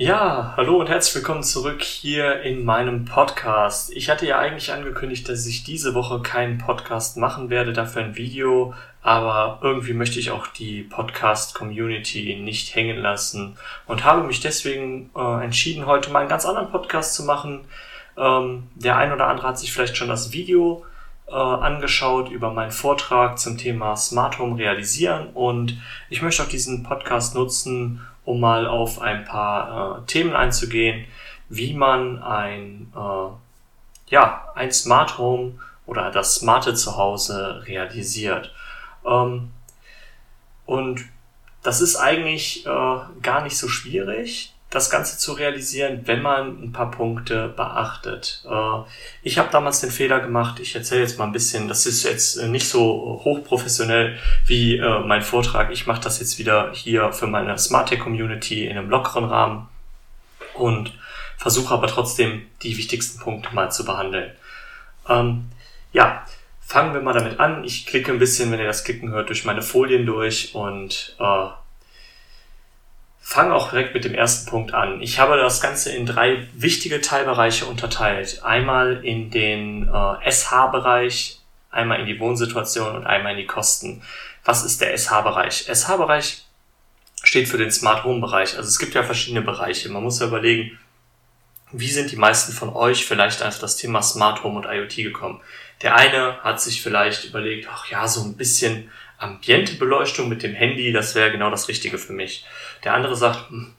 Ja, hallo und herzlich willkommen zurück hier in meinem Podcast. Ich hatte ja eigentlich angekündigt, dass ich diese Woche keinen Podcast machen werde, dafür ein Video, aber irgendwie möchte ich auch die Podcast-Community nicht hängen lassen und habe mich deswegen äh, entschieden, heute mal einen ganz anderen Podcast zu machen. Ähm, der ein oder andere hat sich vielleicht schon das Video äh, angeschaut über meinen Vortrag zum Thema Smart Home realisieren und ich möchte auch diesen Podcast nutzen, um mal auf ein paar äh, Themen einzugehen, wie man ein, äh, ja, ein Smart Home oder das smarte Zuhause realisiert. Ähm, und das ist eigentlich äh, gar nicht so schwierig, das Ganze zu realisieren, wenn man ein paar Punkte beachtet. Äh, ich habe damals den Fehler gemacht, ich erzähle jetzt mal ein bisschen, das ist jetzt nicht so hochprofessionell wie äh, mein Vortrag. Ich mache das jetzt wieder hier für meine Smart Tech Community in einem lockeren Rahmen und versuche aber trotzdem die wichtigsten Punkte mal zu behandeln. Ähm, ja, fangen wir mal damit an. Ich klicke ein bisschen, wenn ihr das Klicken hört, durch meine Folien durch und äh, fange auch direkt mit dem ersten Punkt an. Ich habe das Ganze in drei wichtige Teilbereiche unterteilt. Einmal in den äh, SH-Bereich, einmal in die Wohnsituation und einmal in die Kosten. Was ist der SH-Bereich? SH-Bereich steht für den Smart Home-Bereich. Also es gibt ja verschiedene Bereiche. Man muss ja überlegen, wie sind die meisten von euch vielleicht auf das Thema Smart Home und IoT gekommen? Der eine hat sich vielleicht überlegt, ach ja, so ein bisschen Ambientebeleuchtung mit dem Handy, das wäre genau das Richtige für mich. Der andere sagt, hm,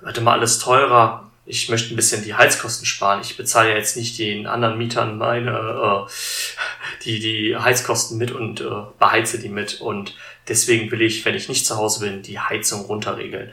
wird immer alles teurer, ich möchte ein bisschen die Heizkosten sparen. Ich bezahle ja jetzt nicht den anderen Mietern meine äh, die die Heizkosten mit und äh, beheize die mit und deswegen will ich, wenn ich nicht zu Hause bin, die Heizung runterregeln.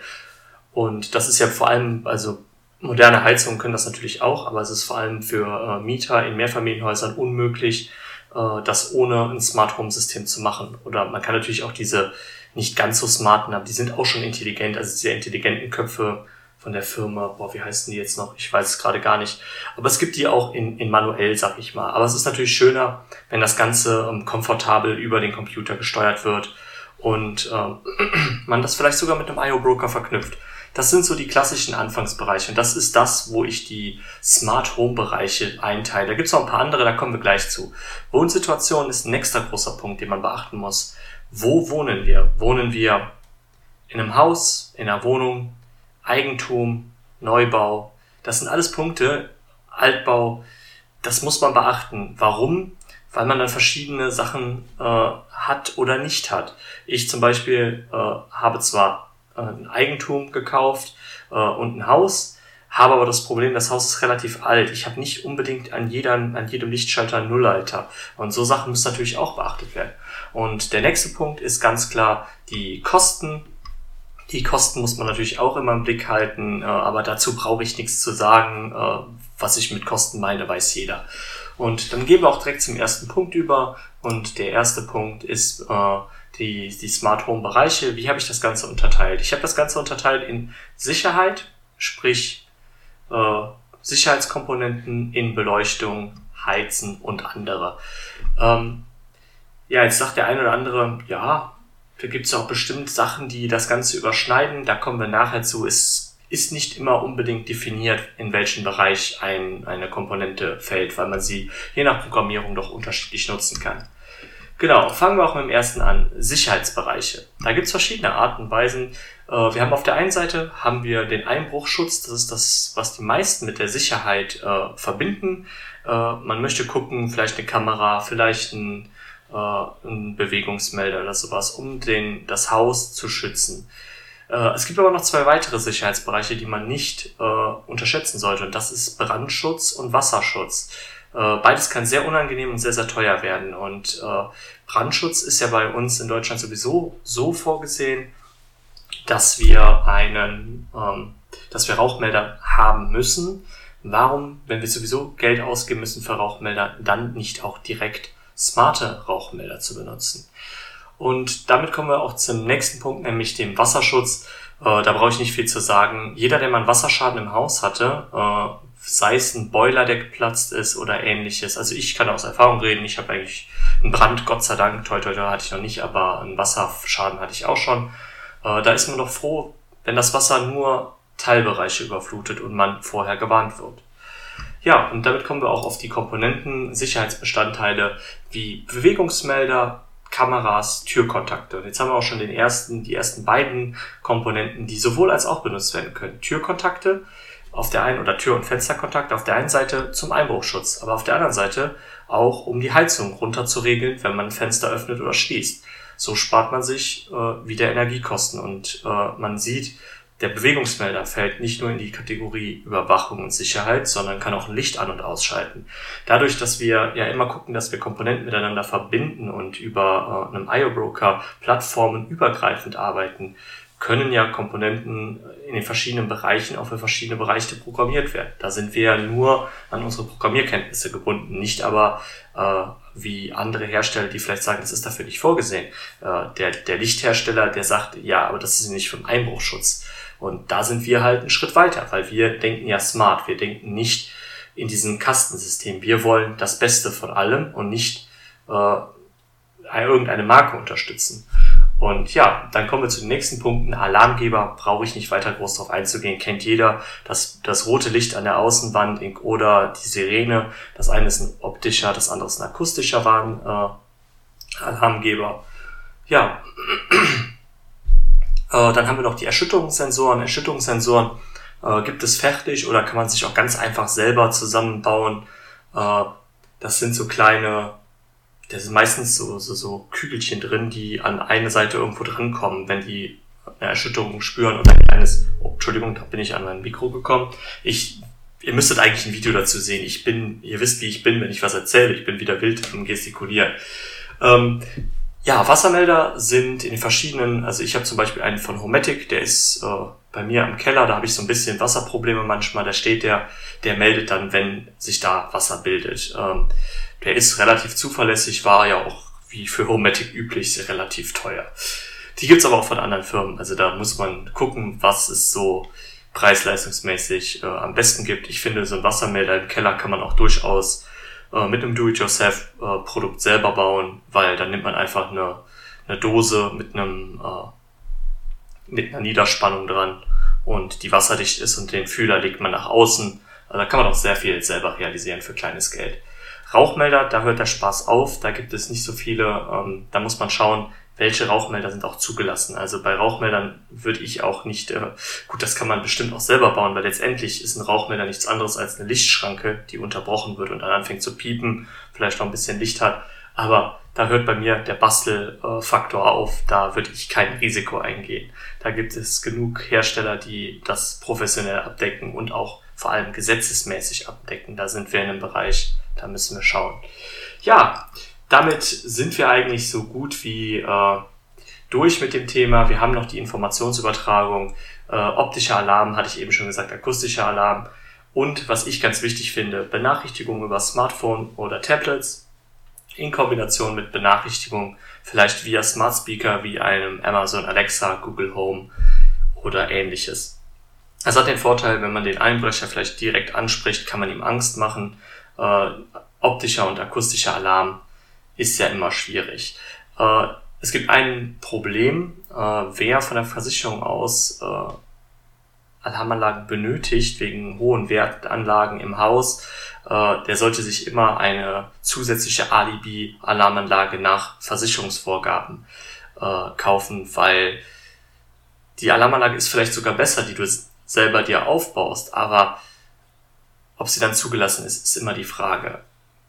Und das ist ja vor allem, also moderne Heizungen können das natürlich auch, aber es ist vor allem für äh, Mieter in Mehrfamilienhäusern unmöglich, äh, das ohne ein Smart Home System zu machen. Oder man kann natürlich auch diese nicht ganz so smarten, aber die sind auch schon intelligent, also diese intelligenten Köpfe von der Firma, boah, wie heißen die jetzt noch? Ich weiß es gerade gar nicht. Aber es gibt die auch in, in manuell, sag ich mal. Aber es ist natürlich schöner, wenn das Ganze ähm, komfortabel über den Computer gesteuert wird und ähm, man das vielleicht sogar mit einem IO-Broker verknüpft. Das sind so die klassischen Anfangsbereiche und das ist das, wo ich die Smart Home Bereiche einteile. Da gibt es noch ein paar andere, da kommen wir gleich zu. Wohnsituation ist ein nächster großer Punkt, den man beachten muss. Wo wohnen wir? Wohnen wir in einem Haus, in einer Wohnung, Eigentum, Neubau? Das sind alles Punkte, Altbau, das muss man beachten. Warum? Weil man dann verschiedene Sachen äh, hat oder nicht hat. Ich zum Beispiel äh, habe zwar äh, ein Eigentum gekauft äh, und ein Haus, habe aber das Problem, das Haus ist relativ alt. Ich habe nicht unbedingt an, jeder, an jedem Lichtschalter Nullleiter. Und so Sachen müssen natürlich auch beachtet werden. Und der nächste Punkt ist ganz klar die Kosten. Die Kosten muss man natürlich auch immer im Blick halten, äh, aber dazu brauche ich nichts zu sagen. Äh, was ich mit Kosten meine, weiß jeder. Und dann gehen wir auch direkt zum ersten Punkt über. Und der erste Punkt ist äh, die, die Smart Home Bereiche. Wie habe ich das Ganze unterteilt? Ich habe das Ganze unterteilt in Sicherheit, sprich Sicherheitskomponenten in Beleuchtung, Heizen und andere. Ähm, ja, jetzt sagt der eine oder andere, ja, da gibt es auch bestimmt Sachen, die das Ganze überschneiden. Da kommen wir nachher zu. Es ist nicht immer unbedingt definiert, in welchen Bereich ein, eine Komponente fällt, weil man sie je nach Programmierung doch unterschiedlich nutzen kann. Genau, fangen wir auch mit dem ersten an. Sicherheitsbereiche. Da gibt es verschiedene Arten und Weisen. Äh, wir haben auf der einen Seite haben wir den Einbruchschutz, das ist das, was die meisten mit der Sicherheit äh, verbinden. Äh, man möchte gucken, vielleicht eine Kamera, vielleicht ein, äh, ein Bewegungsmelder oder sowas, um den, das Haus zu schützen. Äh, es gibt aber noch zwei weitere Sicherheitsbereiche, die man nicht äh, unterschätzen sollte. Und das ist Brandschutz und Wasserschutz. Äh, beides kann sehr unangenehm und sehr, sehr teuer werden. Und äh, Brandschutz ist ja bei uns in Deutschland sowieso so vorgesehen, dass wir einen, ähm, dass wir Rauchmelder haben müssen. Warum, wenn wir sowieso Geld ausgeben müssen für Rauchmelder, dann nicht auch direkt smarte Rauchmelder zu benutzen? Und damit kommen wir auch zum nächsten Punkt, nämlich dem Wasserschutz. Äh, da brauche ich nicht viel zu sagen. Jeder, der mal einen Wasserschaden im Haus hatte, äh, sei es ein Boiler, der geplatzt ist oder ähnliches. Also ich kann aus Erfahrung reden, ich habe eigentlich einen Brand, Gott sei Dank, toi toi toi hatte ich noch nicht, aber einen Wasserschaden hatte ich auch schon. Äh, da ist man doch froh, wenn das Wasser nur Teilbereiche überflutet und man vorher gewarnt wird. Ja, und damit kommen wir auch auf die Komponenten, Sicherheitsbestandteile wie Bewegungsmelder, Kameras, Türkontakte. Und jetzt haben wir auch schon den ersten, die ersten beiden Komponenten, die sowohl als auch benutzt werden können. Türkontakte auf der einen oder Tür- und Fensterkontakte auf der einen Seite zum Einbruchschutz, aber auf der anderen Seite auch um die Heizung runter zu regeln, wenn man Fenster öffnet oder schließt. So spart man sich äh, wieder Energiekosten und äh, man sieht, der Bewegungsmelder fällt nicht nur in die Kategorie Überwachung und Sicherheit, sondern kann auch Licht an- und ausschalten. Dadurch, dass wir ja immer gucken, dass wir Komponenten miteinander verbinden und über äh, einem IO-Broker Plattformen übergreifend arbeiten, können ja Komponenten in den verschiedenen Bereichen auch für verschiedene Bereiche programmiert werden. Da sind wir ja nur an unsere Programmierkenntnisse gebunden, nicht aber äh, wie andere Hersteller, die vielleicht sagen, das ist dafür nicht vorgesehen. Äh, der, der Lichthersteller, der sagt, ja, aber das ist nicht für den Einbruchschutz. Und da sind wir halt einen Schritt weiter, weil wir denken ja smart. Wir denken nicht in diesem Kastensystem. Wir wollen das Beste von allem und nicht äh, irgendeine Marke unterstützen. Und ja, dann kommen wir zu den nächsten Punkten. Alarmgeber brauche ich nicht weiter groß darauf einzugehen. Kennt jeder das, das rote Licht an der Außenwand oder die Sirene. Das eine ist ein optischer, das andere ist ein akustischer Warn, äh, Alarmgeber. Ja, äh, dann haben wir noch die Erschütterungssensoren. Erschütterungssensoren äh, gibt es fertig oder kann man sich auch ganz einfach selber zusammenbauen. Äh, das sind so kleine, das sind meistens so, so, so Kügelchen drin, die an eine Seite irgendwo drankommen, wenn die eine Erschütterung spüren oder ein kleines, oh, Entschuldigung, da bin ich an mein Mikro gekommen. Ich, ihr müsstet eigentlich ein Video dazu sehen. Ich bin, ihr wisst, wie ich bin, wenn ich was erzähle. Ich bin wieder wild im Gestikulieren. Ähm, ja, Wassermelder sind in den verschiedenen, also ich habe zum Beispiel einen von Hometic, der ist äh, bei mir am Keller, da habe ich so ein bisschen Wasserprobleme manchmal, da steht der, der meldet dann, wenn sich da Wasser bildet. Ähm, der ist relativ zuverlässig, war ja auch wie für Hometic üblich relativ teuer. Die gibt's aber auch von anderen Firmen, also da muss man gucken, was es so preis-leistungsmäßig äh, am besten gibt. Ich finde, so ein Wassermelder im Keller kann man auch durchaus äh, mit einem Do-it-yourself-Produkt äh, selber bauen, weil dann nimmt man einfach eine, eine Dose mit einem äh, mit einer Niederspannung dran und die wasserdicht ist und den Fühler legt man nach außen. Also da kann man auch sehr viel selber realisieren für kleines Geld. Rauchmelder, da hört der Spaß auf, da gibt es nicht so viele, ähm, da muss man schauen, welche Rauchmelder sind auch zugelassen. Also bei Rauchmeldern würde ich auch nicht, äh, gut, das kann man bestimmt auch selber bauen, weil letztendlich ist ein Rauchmelder nichts anderes als eine Lichtschranke, die unterbrochen wird und dann anfängt zu piepen, vielleicht noch ein bisschen Licht hat. Aber da hört bei mir der Bastelfaktor auf, da würde ich kein Risiko eingehen. Da gibt es genug Hersteller, die das professionell abdecken und auch vor allem gesetzesmäßig abdecken. Da sind wir in einem Bereich, da müssen wir schauen. Ja, damit sind wir eigentlich so gut wie äh, durch mit dem Thema. Wir haben noch die Informationsübertragung. Äh, optischer Alarm hatte ich eben schon gesagt, akustischer Alarm. Und was ich ganz wichtig finde, Benachrichtigungen über Smartphone oder Tablets in Kombination mit Benachrichtigungen vielleicht via Smart Speaker wie einem Amazon Alexa, Google Home oder ähnliches. Es hat den Vorteil, wenn man den Einbrecher vielleicht direkt anspricht, kann man ihm Angst machen. Äh, optischer und akustischer Alarm ist ja immer schwierig. Äh, es gibt ein Problem, äh, wer von der Versicherung aus äh, Alarmanlagen benötigt, wegen hohen Wertanlagen im Haus, äh, der sollte sich immer eine zusätzliche Alibi-Alarmanlage nach Versicherungsvorgaben äh, kaufen, weil die Alarmanlage ist vielleicht sogar besser, die du selber dir aufbaust, aber ob sie dann zugelassen ist, ist immer die Frage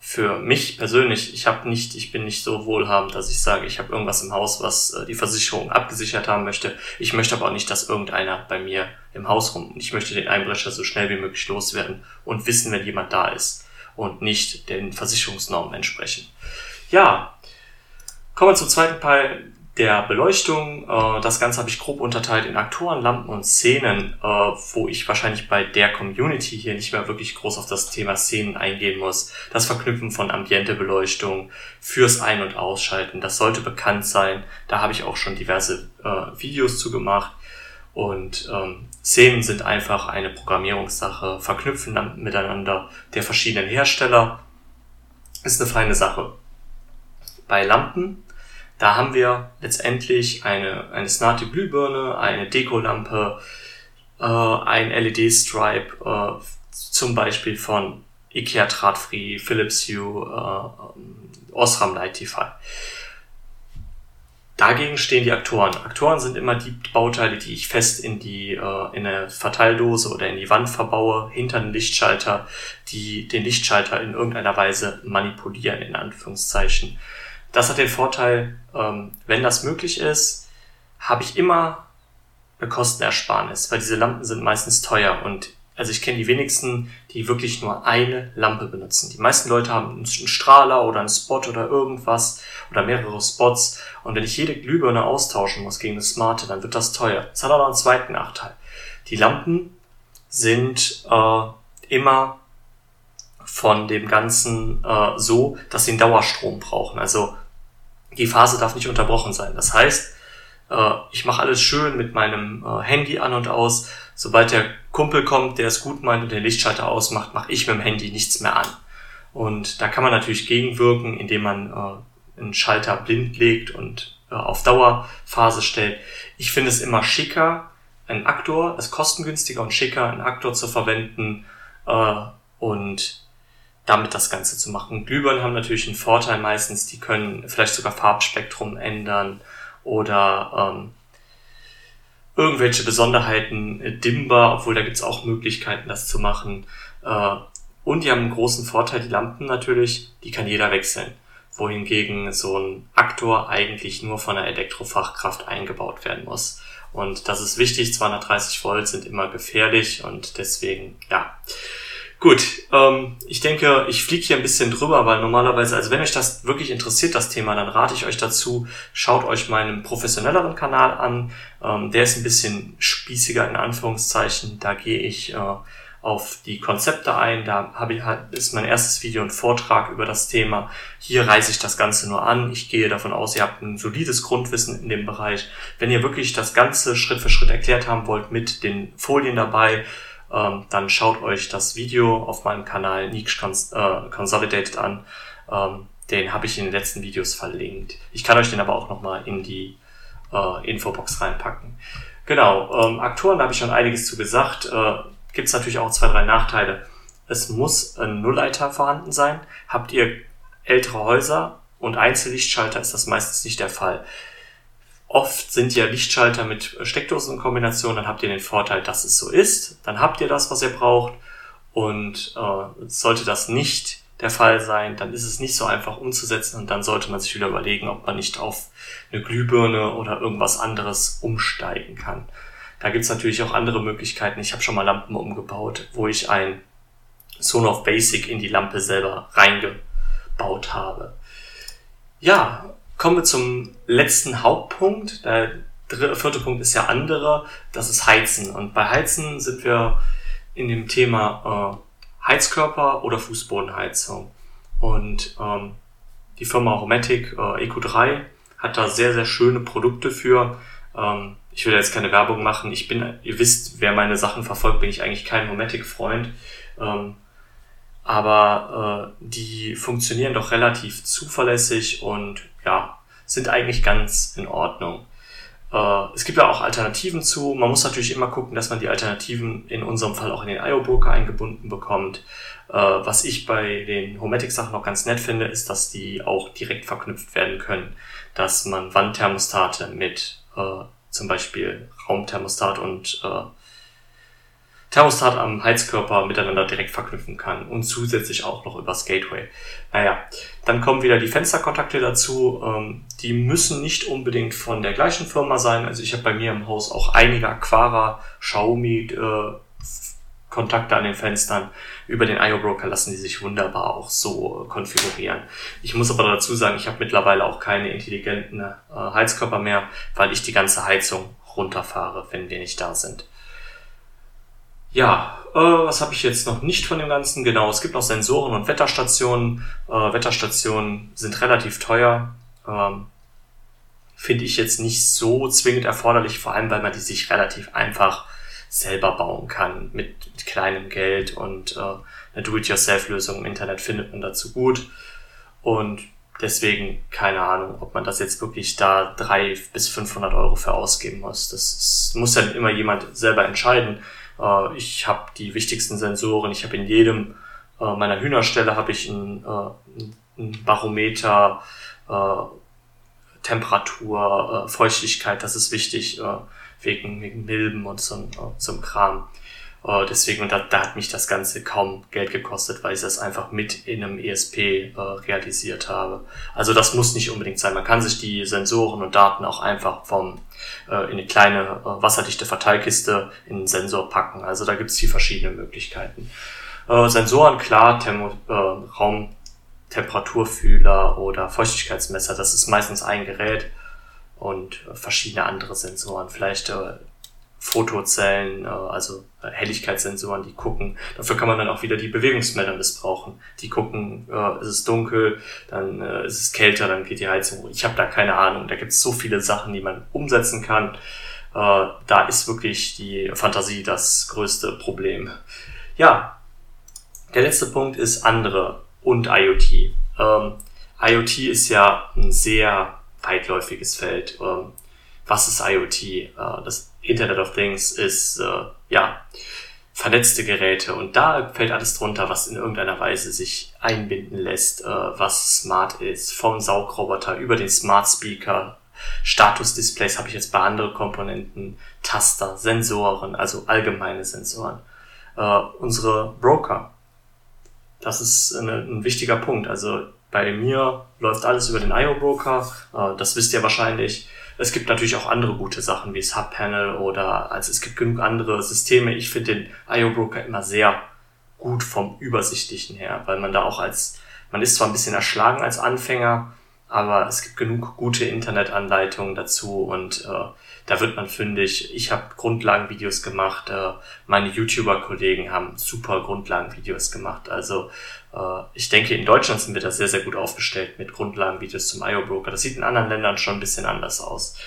für mich persönlich, ich habe nicht, ich bin nicht so wohlhabend, dass ich sage, ich habe irgendwas im Haus, was äh, die Versicherung abgesichert haben möchte. Ich möchte aber auch nicht, dass irgendeiner bei mir im Haus rum. Ich möchte den Einbrecher so schnell wie möglich loswerden und wissen, wenn jemand da ist und nicht den Versicherungsnormen entsprechen. Ja, kommen wir zum zweiten Teil der Beleuchtung. Äh, das Ganze habe ich grob unterteilt in Aktoren, Lampen und Szenen, äh, wo ich wahrscheinlich bei der Community hier nicht mehr wirklich groß auf das Thema Szenen eingehen muss. Das Verknüpfen von Ambientebeleuchtung fürs Ein- und Ausschalten, das sollte bekannt sein. Da habe ich auch schon diverse äh, Videos zu gemacht. Und ähm, Szenen sind einfach eine Programmierungssache, verknüpfen miteinander der verschiedenen Hersteller. Ist eine feine Sache. Bei Lampen da haben wir letztendlich eine, eine smarte Glühbirne, eine Dekolampe, äh, ein LED-Stripe, äh, zum Beispiel von IKEA Drahtfree, Philips Hue, äh, Osram Lightify. Dagegen stehen die Aktoren. Aktoren sind immer die Bauteile, die ich fest in die äh, in eine Verteildose oder in die Wand verbaue, hinter den Lichtschalter, die den Lichtschalter in irgendeiner Weise manipulieren, in Anführungszeichen. Das hat den Vorteil, ähm, wenn das möglich ist, habe ich immer eine Kostenersparnis, weil diese Lampen sind meistens teuer und also ich kenne die wenigsten, die wirklich nur eine Lampe benutzen. Die meisten Leute haben einen Strahler oder einen Spot oder irgendwas oder mehrere Spots. Und wenn ich jede Glühbirne austauschen muss gegen eine smarte, dann wird das teuer. Das hat noch einen zweiten Nachteil. Die Lampen sind äh, immer von dem Ganzen äh, so, dass sie einen Dauerstrom brauchen. Also die Phase darf nicht unterbrochen sein. Das heißt, äh, ich mache alles schön mit meinem äh, Handy an und aus. Sobald der Kumpel kommt, der es gut meint und den Lichtschalter ausmacht, mache ich mit dem Handy nichts mehr an. Und da kann man natürlich gegenwirken, indem man äh, einen Schalter blind legt und auf Dauerphase stellt. Ich finde es immer schicker, einen Aktor, es kostengünstiger und schicker, einen Aktor zu verwenden und damit das Ganze zu machen. Glühbirnen haben natürlich einen Vorteil meistens, die können vielleicht sogar Farbspektrum ändern oder ähm, irgendwelche Besonderheiten äh, dimmbar, obwohl da gibt's auch Möglichkeiten, das zu machen. Äh, und die haben einen großen Vorteil, die Lampen natürlich, die kann jeder wechseln. Wohingegen so ein Aktor eigentlich nur von einer Elektrofachkraft eingebaut werden muss. Und das ist wichtig, 230 Volt sind immer gefährlich und deswegen, ja. Gut, ähm, ich denke, ich fliege hier ein bisschen drüber, weil normalerweise, also wenn euch das wirklich interessiert, das Thema, dann rate ich euch dazu, schaut euch meinen professionelleren Kanal an. Ähm, der ist ein bisschen spießiger in Anführungszeichen. Da gehe ich äh, auf die Konzepte ein. Da habe ich ist mein erstes Video ein Vortrag über das Thema. Hier reiße ich das Ganze nur an. Ich gehe davon aus, ihr habt ein solides Grundwissen in dem Bereich. Wenn ihr wirklich das Ganze Schritt für Schritt erklärt haben wollt mit den Folien dabei, ähm, dann schaut euch das Video auf meinem Kanal Niche Cons äh, Consolidated an. Ähm, den habe ich in den letzten Videos verlinkt. Ich kann euch den aber auch nochmal in die äh, Infobox reinpacken. Genau, ähm, Aktoren, da habe ich schon einiges zu gesagt. Äh, Gibt es natürlich auch zwei, drei Nachteile. Es muss ein Nullleiter vorhanden sein. Habt ihr ältere Häuser und Einzellichtschalter, ist das meistens nicht der Fall. Oft sind ja Lichtschalter mit Steckdosen in Kombination, dann habt ihr den Vorteil, dass es so ist. Dann habt ihr das, was ihr braucht. Und äh, sollte das nicht der Fall sein, dann ist es nicht so einfach umzusetzen und dann sollte man sich wieder überlegen, ob man nicht auf eine Glühbirne oder irgendwas anderes umsteigen kann. Da gibt's natürlich auch andere Möglichkeiten. Ich habe schon mal Lampen umgebaut, wo ich ein Sonoff Basic in die Lampe selber reingebaut habe. Ja, Kommen wir zum letzten Hauptpunkt. Der vierte Punkt ist ja andere. Das ist Heizen. Und bei Heizen sind wir in dem Thema äh, Heizkörper oder Fußbodenheizung. Und ähm, die Firma Homatic äh, EQ3 hat da sehr, sehr schöne Produkte für. Ähm, ich will jetzt keine Werbung machen. Ich bin, ihr wisst, wer meine Sachen verfolgt, bin ich eigentlich kein Homatic-Freund. Ähm, aber äh, die funktionieren doch relativ zuverlässig und ja, sind eigentlich ganz in Ordnung. Äh, es gibt ja auch Alternativen zu. Man muss natürlich immer gucken, dass man die Alternativen in unserem Fall auch in den IO-Broker eingebunden bekommt. Äh, was ich bei den Homatic-Sachen noch ganz nett finde, ist, dass die auch direkt verknüpft werden können. Dass man Wandthermostate mit äh, zum Beispiel Raumthermostat und äh, Thermostat am Heizkörper miteinander direkt verknüpfen kann und zusätzlich auch noch übers Gateway. Naja, dann kommen wieder die Fensterkontakte dazu. Ähm, die müssen nicht unbedingt von der gleichen Firma sein. Also ich habe bei mir im Haus auch einige Aquara, Xiaomi äh, Kontakte an den Fenstern. Über den IO Broker lassen die sich wunderbar auch so konfigurieren. Ich muss aber dazu sagen, ich habe mittlerweile auch keine intelligenten äh, Heizkörper mehr, weil ich die ganze Heizung runterfahre, wenn wir nicht da sind. Ja, äh, was habe ich jetzt noch nicht von dem Ganzen? Genau, es gibt noch Sensoren und Wetterstationen. Äh, Wetterstationen sind relativ teuer. Ähm, Finde ich jetzt nicht so zwingend erforderlich, vor allem weil man die sich relativ einfach selber bauen kann mit, mit kleinem Geld und äh, eine Do-it-yourself-Lösung im Internet findet man dazu gut. Und deswegen keine Ahnung, ob man das jetzt wirklich da drei bis 500 Euro für ausgeben muss. Das ist, muss dann immer jemand selber entscheiden. Äh, ich habe die wichtigsten Sensoren. Ich habe in jedem äh, meiner Hühnerstelle habe ich ein, äh, ein Barometer, äh, Temperatur, äh, Feuchtigkeit. Das ist wichtig wegen, wegen Milben und so, so Kram. Äh, deswegen, und da, da hat mich das Ganze kaum Geld gekostet, weil ich das einfach mit in einem ESP äh, realisiert habe. Also das muss nicht unbedingt sein. Man kann sich die Sensoren und Daten auch einfach vom äh, in eine kleine äh, wasserdichte Verteilkiste in einen Sensor packen. Also da gibt es hier verschiedene Möglichkeiten. Äh, Sensoren, klar, Thermo, äh, Raumtemperaturfühler oder Feuchtigkeitsmesser, das ist meistens ein Gerät und äh, verschiedene andere Sensoren. Vielleicht äh, Fotozellen, äh, also äh, Helligkeitssensoren, die gucken. Dafür kann man dann auch wieder die Bewegungsmelder missbrauchen. Die gucken, äh, ist es dunkel, dann äh, ist es kälter, dann geht die Heizung. Ich habe da keine Ahnung. Da gibt es so viele Sachen, die man umsetzen kann. Äh, da ist wirklich die Fantasie das größte Problem. Ja, der letzte Punkt ist andere und IoT. Ähm, IoT ist ja ein sehr weitläufiges Feld. Ähm, was ist IoT? Äh, das Internet of Things ist, äh, ja, vernetzte Geräte und da fällt alles drunter, was in irgendeiner Weise sich einbinden lässt, äh, was smart ist, vom Saugroboter über den Smart Speaker, Status-Displays habe ich jetzt bei anderen Komponenten, Taster, Sensoren, also allgemeine Sensoren. Äh, unsere Broker, das ist eine, ein wichtiger Punkt. Also bei mir läuft alles über den IO-Broker, äh, das wisst ihr wahrscheinlich. Es gibt natürlich auch andere gute Sachen wie das Hub-Panel oder also es gibt genug andere Systeme. Ich finde den IO-Broker immer sehr gut vom Übersichtlichen her, weil man da auch als, man ist zwar ein bisschen erschlagen als Anfänger, aber es gibt genug gute Internetanleitungen dazu und äh, da wird man fündig. Ich habe Grundlagenvideos gemacht, äh, meine YouTuber-Kollegen haben super Grundlagenvideos gemacht. Also äh, ich denke, in Deutschland sind wir da sehr, sehr gut aufgestellt mit Grundlagenvideos zum IO-Broker. Das sieht in anderen Ländern schon ein bisschen anders aus.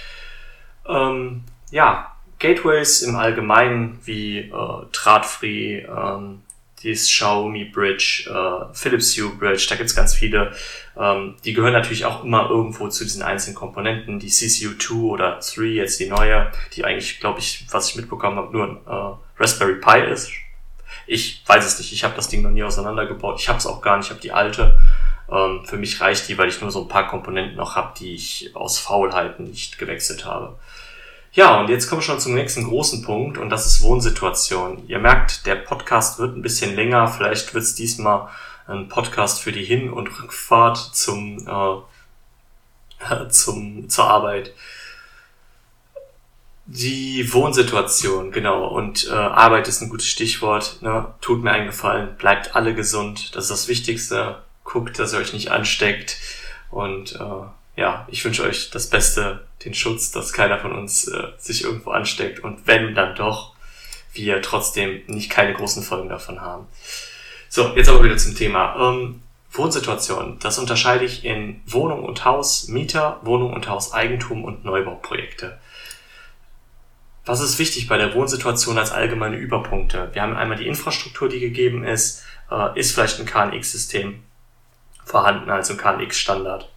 Ähm, ja, Gateways im Allgemeinen wie äh, Drahtfree, ähm, dieses Xiaomi Bridge, äh, Philips Hue Bridge, da gibt's ganz viele. Ähm, die gehören natürlich auch immer irgendwo zu diesen einzelnen Komponenten. Die CCU2 oder 3, jetzt die neue, die eigentlich, glaube ich, was ich mitbekommen habe, nur ein äh, Raspberry Pi ist. Ich weiß es nicht, ich habe das Ding noch nie auseinandergebaut. Ich habe es auch gar nicht, ich habe die alte. Ähm, für mich reicht die, weil ich nur so ein paar Komponenten noch habe, die ich aus Faulheiten nicht gewechselt habe. Ja, und jetzt kommen wir schon zum nächsten großen Punkt und das ist Wohnsituation. Ihr merkt, der Podcast wird ein bisschen länger. Vielleicht wird es diesmal ein Podcast für die Hin- und Rückfahrt zum, äh, zum, zur Arbeit. Die Wohnsituation, genau. Und äh, Arbeit ist ein gutes Stichwort. Ne? Tut mir einen Gefallen, bleibt alle gesund. Das ist das Wichtigste. Guckt, dass ihr euch nicht ansteckt. Und äh, ja, ich wünsche euch das Beste, den Schutz, dass keiner von uns äh, sich irgendwo ansteckt und wenn dann doch, wir trotzdem nicht keine großen Folgen davon haben. So, jetzt aber wieder zum Thema. Ähm, Wohnsituation. Das unterscheide ich in Wohnung und Haus, Mieter, Wohnung und Haus, Eigentum und Neubauprojekte. Was ist wichtig bei der Wohnsituation als allgemeine Überpunkte? Wir haben einmal die Infrastruktur, die gegeben ist. Äh, ist vielleicht ein KNX-System vorhanden, also ein KNX-Standard?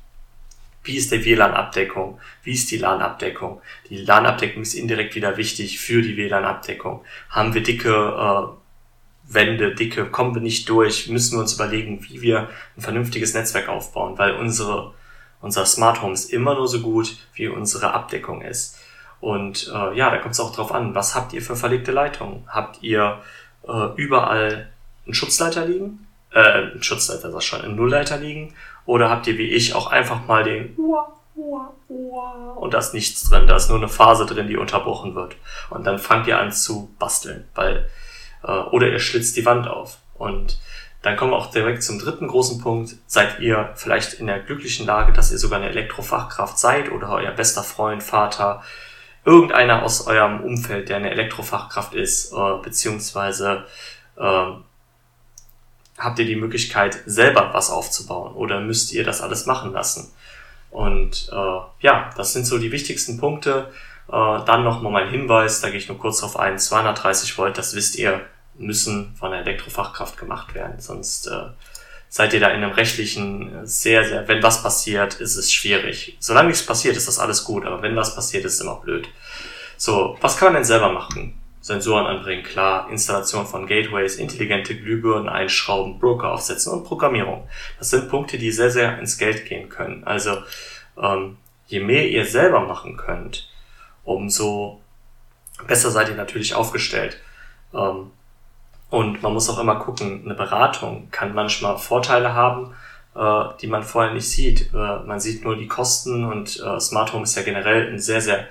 Wie ist die WLAN-Abdeckung? Wie ist die LAN-Abdeckung? Die LAN-Abdeckung ist indirekt wieder wichtig für die WLAN-Abdeckung. Haben wir dicke äh, Wände, dicke, kommen wir nicht durch, müssen wir uns überlegen, wie wir ein vernünftiges Netzwerk aufbauen, weil unsere, unser Smart Home ist immer nur so gut, wie unsere Abdeckung ist. Und äh, ja, da kommt es auch drauf an, was habt ihr für verlegte Leitungen? Habt ihr äh, überall einen Schutzleiter liegen? Äh, einen Schutzleiter, das schon, einen Nullleiter liegen? Oder habt ihr wie ich auch einfach mal den und da ist nichts drin, da ist nur eine Phase drin, die unterbrochen wird. Und dann fangt ihr an zu basteln, weil äh, oder ihr schlitzt die Wand auf. Und dann kommen wir auch direkt zum dritten großen Punkt. Seid ihr vielleicht in der glücklichen Lage, dass ihr sogar eine Elektrofachkraft seid oder euer bester Freund, Vater, irgendeiner aus eurem Umfeld, der eine Elektrofachkraft ist, äh, beziehungsweise äh, habt ihr die Möglichkeit, selber was aufzubauen oder müsst ihr das alles machen lassen? Und äh, ja, das sind so die wichtigsten Punkte. Äh, dann nochmal mein Hinweis, da gehe ich nur kurz drauf ein, 230 Volt, das wisst ihr, müssen von der Elektrofachkraft gemacht werden, sonst äh, seid ihr da in einem rechtlichen sehr, sehr, wenn was passiert, ist es schwierig. Solange nichts passiert, ist das alles gut, aber wenn was passiert, ist es immer blöd. So, was kann man denn selber machen? Sensoren anbringen, klar, Installation von Gateways, intelligente Glühbirnen einschrauben, Broker aufsetzen und Programmierung. Das sind Punkte, die sehr, sehr ins Geld gehen können. Also ähm, je mehr ihr selber machen könnt, umso besser seid ihr natürlich aufgestellt. Ähm, und man muss auch immer gucken, eine Beratung kann manchmal Vorteile haben, äh, die man vorher nicht sieht. Äh, man sieht nur die Kosten und äh, Smart Home ist ja generell ein sehr, sehr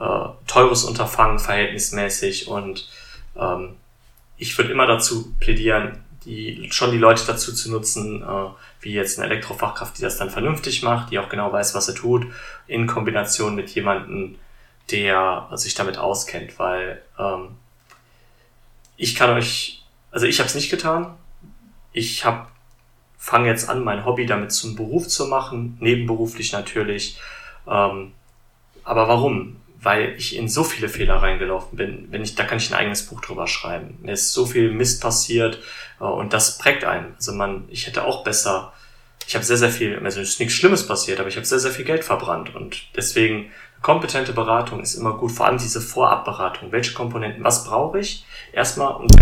äh, teures Unterfangen verhältnismäßig und ähm, ich würde immer dazu plädieren, die, schon die Leute dazu zu nutzen, äh, wie jetzt eine Elektrofachkraft, die das dann vernünftig macht, die auch genau weiß, was er tut, in Kombination mit jemandem, der sich damit auskennt, weil ähm, ich kann euch, also ich habe es nicht getan. Ich habe fange jetzt an, mein Hobby damit zum Beruf zu machen, nebenberuflich natürlich. Ähm, aber warum? Weil ich in so viele Fehler reingelaufen bin. Wenn ich, da kann ich ein eigenes Buch drüber schreiben. Mir ist so viel Mist passiert äh, und das prägt einen. Also man, ich hätte auch besser, ich habe sehr, sehr viel, also es ist nichts Schlimmes passiert, aber ich habe sehr, sehr viel Geld verbrannt und deswegen kompetente Beratung ist immer gut, vor allem diese Vorabberatung. Welche Komponenten, was brauche ich? Erstmal, und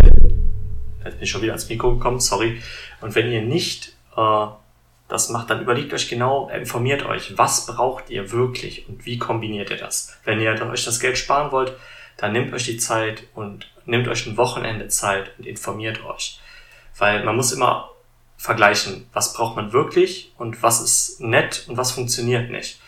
jetzt bin ich schon wieder ans Mikro gekommen, sorry. Und wenn ihr nicht äh, das macht, dann überlegt euch genau, informiert euch, was braucht ihr wirklich und wie kombiniert ihr das. Wenn ihr euch das Geld sparen wollt, dann nehmt euch die Zeit und nehmt euch ein Wochenende Zeit und informiert euch. Weil man muss immer vergleichen, was braucht man wirklich und was ist nett und was funktioniert nicht.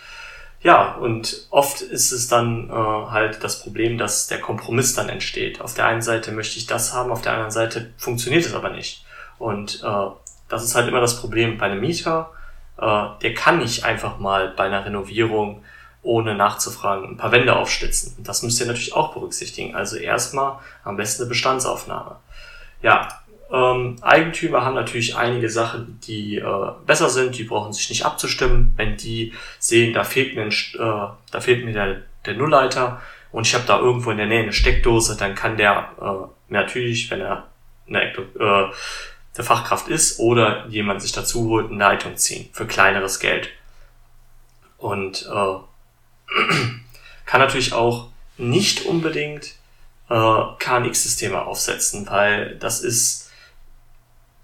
Ja, und oft ist es dann äh, halt das Problem, dass der Kompromiss dann entsteht. Auf der einen Seite möchte ich das haben, auf der anderen Seite funktioniert es aber nicht. Und äh, das ist halt immer das Problem bei einem Mieter. Äh, der kann nicht einfach mal bei einer Renovierung ohne nachzufragen ein paar Wände aufschlitzen. Das müsst ihr natürlich auch berücksichtigen. Also erstmal am besten eine Bestandsaufnahme. Ja, ähm, Eigentümer haben natürlich einige Sachen, die äh, besser sind, die brauchen sich nicht abzustimmen. Wenn die sehen, da fehlt mir, ein, äh, da fehlt mir der, der Nullleiter und ich habe da irgendwo in der Nähe eine Steckdose, dann kann der äh, natürlich, wenn er eine, äh, der Fachkraft ist oder jemand sich dazu holt, eine Leitung ziehen für kleineres Geld. Und äh, kann natürlich auch nicht unbedingt äh, KNX-Systeme aufsetzen, weil das ist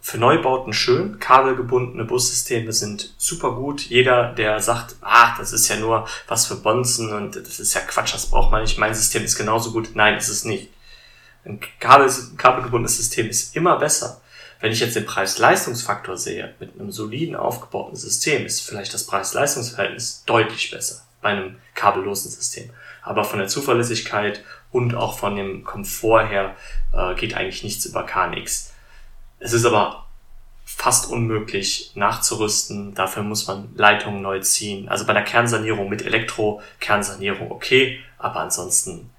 für Neubauten schön. Kabelgebundene Bussysteme sind super gut. Jeder, der sagt, ah, das ist ja nur was für Bonzen und das ist ja Quatsch, das braucht man nicht. Mein System ist genauso gut. Nein, ist es nicht. Ein Kabel, kabelgebundenes System ist immer besser. Wenn ich jetzt den Preis-Leistungsfaktor sehe, mit einem soliden aufgebauten System, ist vielleicht das Preis-Leistungsverhältnis deutlich besser bei einem kabellosen System. Aber von der Zuverlässigkeit und auch von dem Komfort her äh, geht eigentlich nichts über KNX. Es ist aber fast unmöglich nachzurüsten. Dafür muss man Leitungen neu ziehen. Also bei der Kernsanierung mit Elektro-Kernsanierung okay, aber ansonsten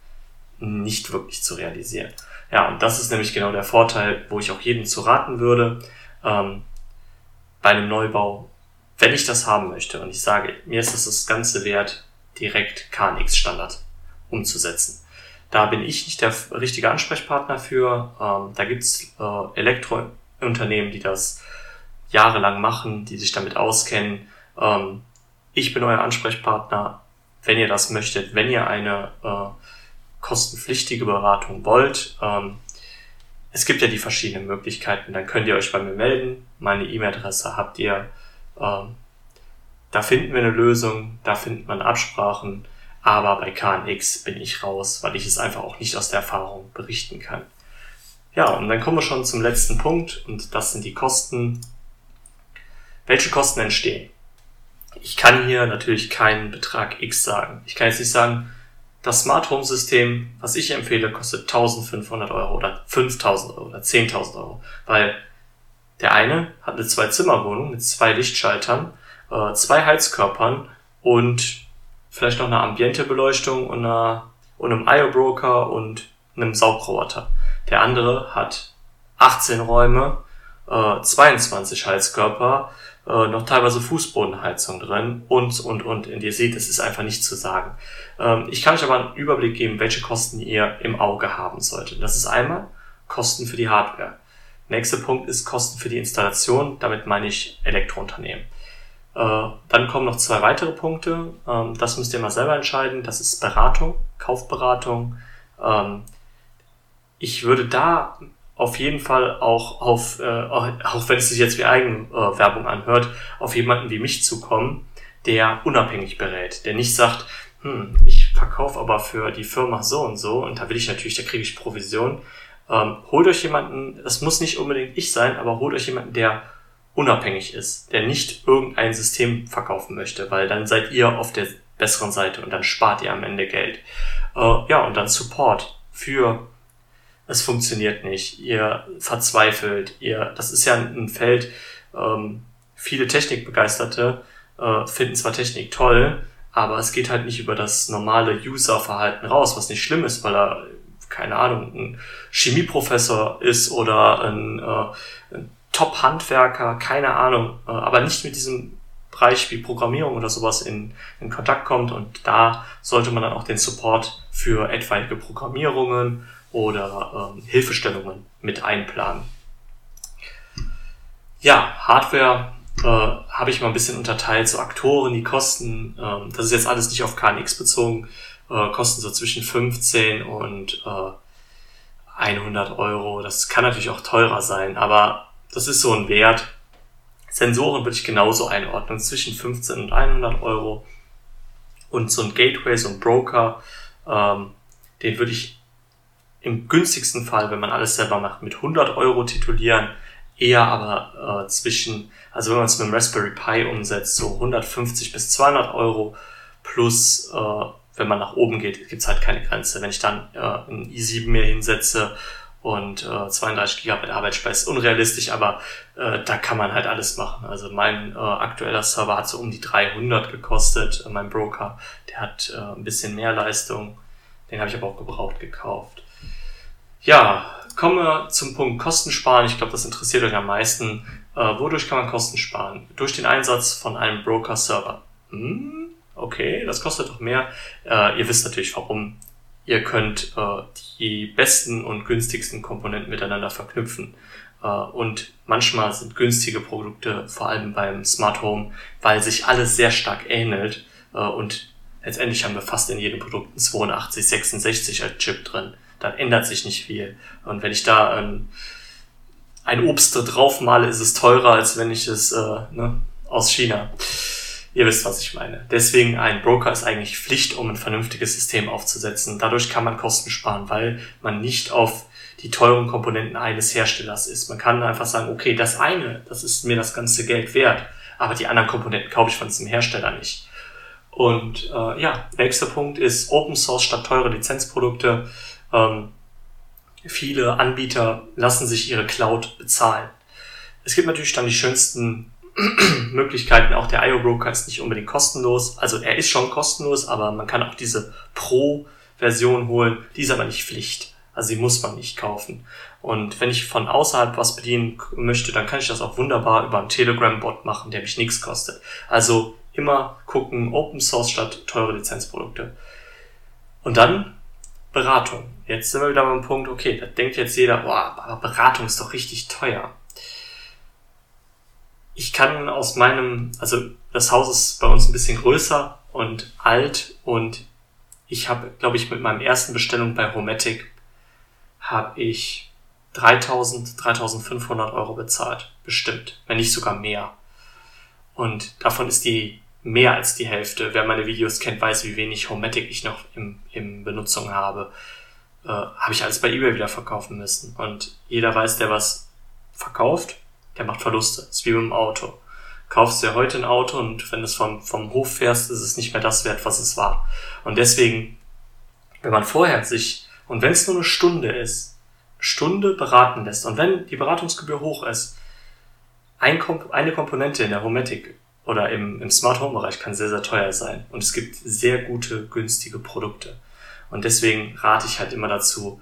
nicht wirklich zu realisieren. Ja, und das ist nämlich genau der Vorteil, wo ich auch jedem zu raten würde, ähm, bei einem Neubau, wenn ich das haben möchte und ich sage, mir ist es das Ganze wert, direkt KNX-Standard umzusetzen. Da bin ich nicht der richtige Ansprechpartner für. Ähm, da gibt's äh, Elektrounternehmen, die das jahrelang machen, die sich damit auskennen. Ähm, ich bin euer Ansprechpartner, wenn ihr das möchtet, wenn ihr eine äh, kostenpflichtige Beratung wollt. Ähm, es gibt ja die verschiedenen Möglichkeiten, dann könnt ihr euch bei mir melden. Meine E-Mail-Adresse habt ihr. Ähm, da finden wir eine Lösung, da findet man Absprachen. Aber bei KNX bin ich raus, weil ich es einfach auch nicht aus der Erfahrung berichten kann. Ja, und dann kommen wir schon zum letzten Punkt und das sind die Kosten. Welche Kosten entstehen? Ich kann hier natürlich keinen Betrag X sagen. Ich kann jetzt nicht sagen, das Smart Home System, was ich empfehle, kostet 1500 Euro oder 5000 Euro oder 10.000 Euro, weil der eine hat eine Zwei-Zimmer-Wohnung mit zwei Lichtschaltern, äh, zwei Heizkörpern und vielleicht noch eine Ambiente-Beleuchtung und, einer, und einem IO-Broker und einem Saugroboter. Der andere hat 18 Räume, äh, 22 Heizkörper, äh, noch teilweise Fußbodenheizung drin und, und, und. Und ihr seht, es ist einfach nicht zu sagen. Ähm, ich kann euch aber einen Überblick geben, welche Kosten ihr im Auge haben solltet. Das ist einmal Kosten für die Hardware. Nächster Punkt ist Kosten für die Installation. Damit meine ich Elektrounternehmen. Äh, dann kommen noch zwei weitere Punkte. Ähm, das müsst ihr mal selber entscheiden. Das ist Beratung, Kaufberatung. Ähm, ich würde da auf jeden Fall auch auf, äh, auch wenn es sich jetzt wie Eigenwerbung anhört, auf jemanden wie mich zukommen, der unabhängig berät, der nicht sagt, hm, ich verkaufe aber für die Firma so und so und da will ich natürlich, da kriege ich Provision. Ähm, holt euch jemanden, das muss nicht unbedingt ich sein, aber holt euch jemanden, der unabhängig ist, der nicht irgendein System verkaufen möchte, weil dann seid ihr auf der besseren Seite und dann spart ihr am Ende Geld. Äh, ja, und dann Support für es funktioniert nicht, ihr verzweifelt, ihr, das ist ja ein Feld, ähm, viele Technikbegeisterte äh, finden zwar Technik toll, aber es geht halt nicht über das normale User-Verhalten raus, was nicht schlimm ist, weil er, keine Ahnung, ein Chemieprofessor ist oder ein, äh, ein Top-Handwerker, keine Ahnung, äh, aber nicht mit diesem Bereich wie Programmierung oder sowas in, in Kontakt kommt und da sollte man dann auch den Support für etwaige Programmierungen oder ähm, Hilfestellungen mit einplanen. Ja, Hardware äh, habe ich mal ein bisschen unterteilt, so Aktoren, die kosten, ähm, das ist jetzt alles nicht auf KNX bezogen, äh, kosten so zwischen 15 und äh, 100 Euro. Das kann natürlich auch teurer sein, aber das ist so ein Wert. Sensoren würde ich genauso einordnen, zwischen 15 und 100 Euro. Und so ein Gateway, so ein Broker, ähm, den würde ich im günstigsten Fall, wenn man alles selber macht, mit 100 Euro titulieren. Eher aber äh, zwischen, also wenn man es mit dem Raspberry Pi umsetzt, so 150 bis 200 Euro plus, äh, wenn man nach oben geht, gibt's halt keine Grenze. Wenn ich dann äh, ein i7 mir hinsetze und äh, 32 GB Arbeitsspeicher ist unrealistisch, aber äh, da kann man halt alles machen. Also mein äh, aktueller Server hat so um die 300 gekostet, äh, mein Broker, der hat äh, ein bisschen mehr Leistung, den habe ich aber auch gebraucht gekauft. Ja, kommen wir zum Punkt Kosten sparen. Ich glaube, das interessiert euch am meisten. Äh, wodurch kann man Kosten sparen? Durch den Einsatz von einem Broker-Server. Hm, okay, das kostet doch mehr. Äh, ihr wisst natürlich warum ihr könnt äh, die besten und günstigsten Komponenten miteinander verknüpfen. Äh, und manchmal sind günstige Produkte, vor allem beim Smart Home, weil sich alles sehr stark ähnelt. Äh, und letztendlich haben wir fast in jedem Produkt ein 82, 66 als Chip drin. Dann ändert sich nicht viel. Und wenn ich da ein, ein Obst drauf male, ist es teurer, als wenn ich es äh, ne, aus China Ihr wisst, was ich meine. Deswegen ein Broker ist eigentlich Pflicht, um ein vernünftiges System aufzusetzen. Dadurch kann man Kosten sparen, weil man nicht auf die teuren Komponenten eines Herstellers ist. Man kann einfach sagen, okay, das eine, das ist mir das ganze Geld wert, aber die anderen Komponenten kaufe ich von diesem Hersteller nicht. Und äh, ja, nächster Punkt ist Open Source statt teure Lizenzprodukte. Ähm, viele Anbieter lassen sich ihre Cloud bezahlen. Es gibt natürlich dann die schönsten Möglichkeiten. Auch der IO Broker ist nicht unbedingt kostenlos. Also er ist schon kostenlos, aber man kann auch diese Pro-Version holen. Die ist aber nicht Pflicht. Also die muss man nicht kaufen. Und wenn ich von außerhalb was bedienen möchte, dann kann ich das auch wunderbar über einen Telegram-Bot machen, der mich nichts kostet. Also immer gucken, Open Source statt teure Lizenzprodukte. Und dann Beratung. Jetzt sind wir wieder beim Punkt, okay, da denkt jetzt jeder, boah, aber Beratung ist doch richtig teuer ich kann aus meinem, also das Haus ist bei uns ein bisschen größer und alt und ich habe, glaube ich, mit meinem ersten Bestellung bei Homatic habe ich 3000, 3500 Euro bezahlt. Bestimmt. Wenn nicht sogar mehr. Und davon ist die mehr als die Hälfte. Wer meine Videos kennt, weiß, wie wenig Homatic ich noch im, in Benutzung habe. Äh, habe ich alles bei eBay wieder verkaufen müssen. Und jeder weiß, der was verkauft, der macht Verluste. Das ist wie mit dem Auto. Kaufst dir heute ein Auto und wenn du es vom, vom Hof fährst, ist es nicht mehr das wert, was es war. Und deswegen, wenn man vorher sich, und wenn es nur eine Stunde ist, Stunde beraten lässt, und wenn die Beratungsgebühr hoch ist, ein Komp eine Komponente in der Hometic oder im, im Smart Home Bereich kann sehr, sehr teuer sein. Und es gibt sehr gute, günstige Produkte. Und deswegen rate ich halt immer dazu,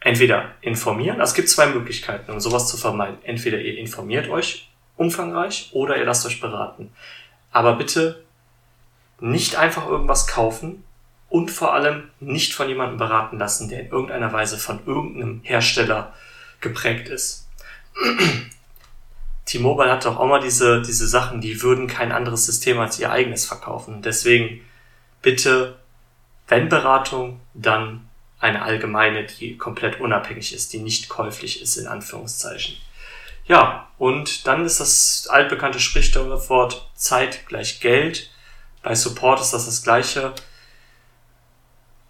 entweder informieren, also es gibt zwei Möglichkeiten, um sowas zu vermeiden. Entweder ihr informiert euch umfangreich oder ihr lasst euch beraten. Aber bitte nicht einfach irgendwas kaufen und vor allem nicht von jemandem beraten lassen, der in irgendeiner Weise von irgendeinem Hersteller geprägt ist. T-Mobile hat doch auch mal diese, diese Sachen, die würden kein anderes System als ihr eigenes verkaufen. Deswegen bitte, wenn Beratung, dann eine allgemeine, die komplett unabhängig ist, die nicht käuflich ist, in Anführungszeichen. Ja, und dann ist das altbekannte Sprichwort Zeit gleich Geld. Bei Support ist das das gleiche.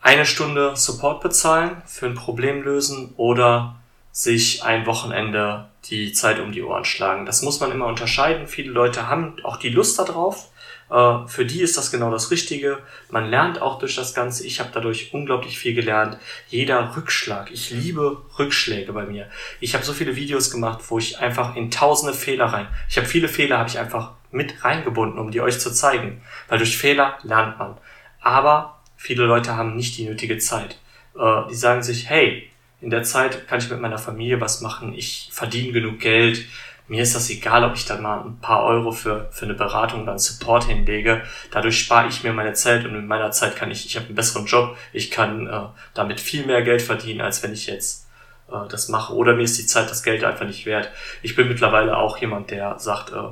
Eine Stunde Support bezahlen für ein Problem lösen oder sich ein Wochenende die Zeit um die Ohren schlagen. Das muss man immer unterscheiden. Viele Leute haben auch die Lust darauf. Äh, für die ist das genau das Richtige. Man lernt auch durch das Ganze. Ich habe dadurch unglaublich viel gelernt. Jeder Rückschlag. Ich liebe Rückschläge bei mir. Ich habe so viele Videos gemacht, wo ich einfach in tausende Fehler rein. Ich habe viele Fehler, habe ich einfach mit reingebunden, um die euch zu zeigen. Weil durch Fehler lernt man. Aber viele Leute haben nicht die nötige Zeit. Äh, die sagen sich, hey, in der Zeit kann ich mit meiner Familie was machen. Ich verdiene genug Geld mir ist das egal, ob ich dann mal ein paar Euro für, für eine Beratung oder einen Support hinlege. Dadurch spare ich mir meine Zeit und in meiner Zeit kann ich, ich habe einen besseren Job, ich kann äh, damit viel mehr Geld verdienen, als wenn ich jetzt äh, das mache. Oder mir ist die Zeit das Geld einfach nicht wert. Ich bin mittlerweile auch jemand, der sagt, äh,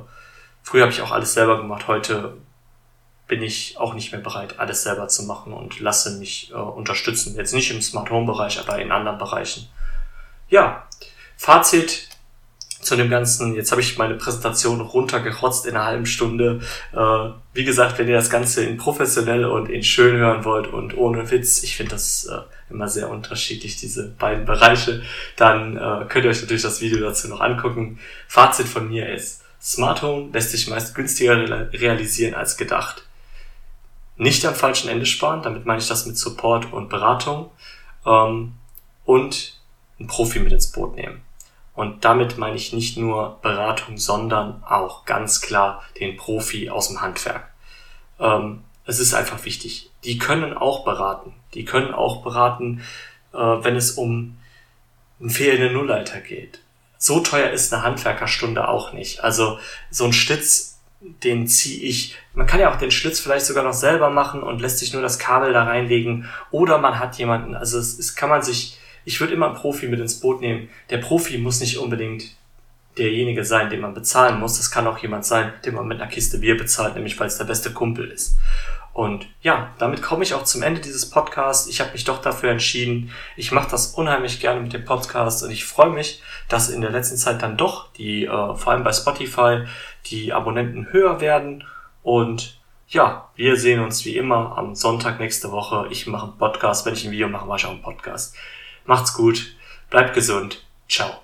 früher habe ich auch alles selber gemacht, heute bin ich auch nicht mehr bereit, alles selber zu machen und lasse mich äh, unterstützen. Jetzt nicht im Smart Home Bereich, aber in anderen Bereichen. Ja, Fazit, zu dem Ganzen. Jetzt habe ich meine Präsentation runtergerotzt in einer halben Stunde. Äh, wie gesagt, wenn ihr das Ganze in professionell und in schön hören wollt und ohne Witz, ich finde das äh, immer sehr unterschiedlich, diese beiden Bereiche, dann äh, könnt ihr euch natürlich das Video dazu noch angucken. Fazit von mir ist, Smart Home lässt sich meist günstiger realisieren als gedacht. Nicht am falschen Ende sparen, damit meine ich das mit Support und Beratung. Ähm, und einen Profi mit ins Boot nehmen. Und damit meine ich nicht nur Beratung, sondern auch ganz klar den Profi aus dem Handwerk. Ähm, es ist einfach wichtig. Die können auch beraten. Die können auch beraten, äh, wenn es um einen fehlenden Nullleiter geht. So teuer ist eine Handwerkerstunde auch nicht. Also so ein Schlitz, den ziehe ich. Man kann ja auch den Schlitz vielleicht sogar noch selber machen und lässt sich nur das Kabel da reinlegen. Oder man hat jemanden, also es, es kann man sich ich würde immer einen Profi mit ins Boot nehmen. Der Profi muss nicht unbedingt derjenige sein, den man bezahlen muss. Das kann auch jemand sein, den man mit einer Kiste Bier bezahlt, nämlich weil es der beste Kumpel ist. Und ja, damit komme ich auch zum Ende dieses Podcasts. Ich habe mich doch dafür entschieden. Ich mache das unheimlich gerne mit dem Podcast und ich freue mich, dass in der letzten Zeit dann doch die, äh, vor allem bei Spotify, die Abonnenten höher werden. Und ja, wir sehen uns wie immer am Sonntag nächste Woche. Ich mache einen Podcast. Wenn ich ein Video mache, mache ich auch einen Podcast. Macht's gut, bleibt gesund, ciao.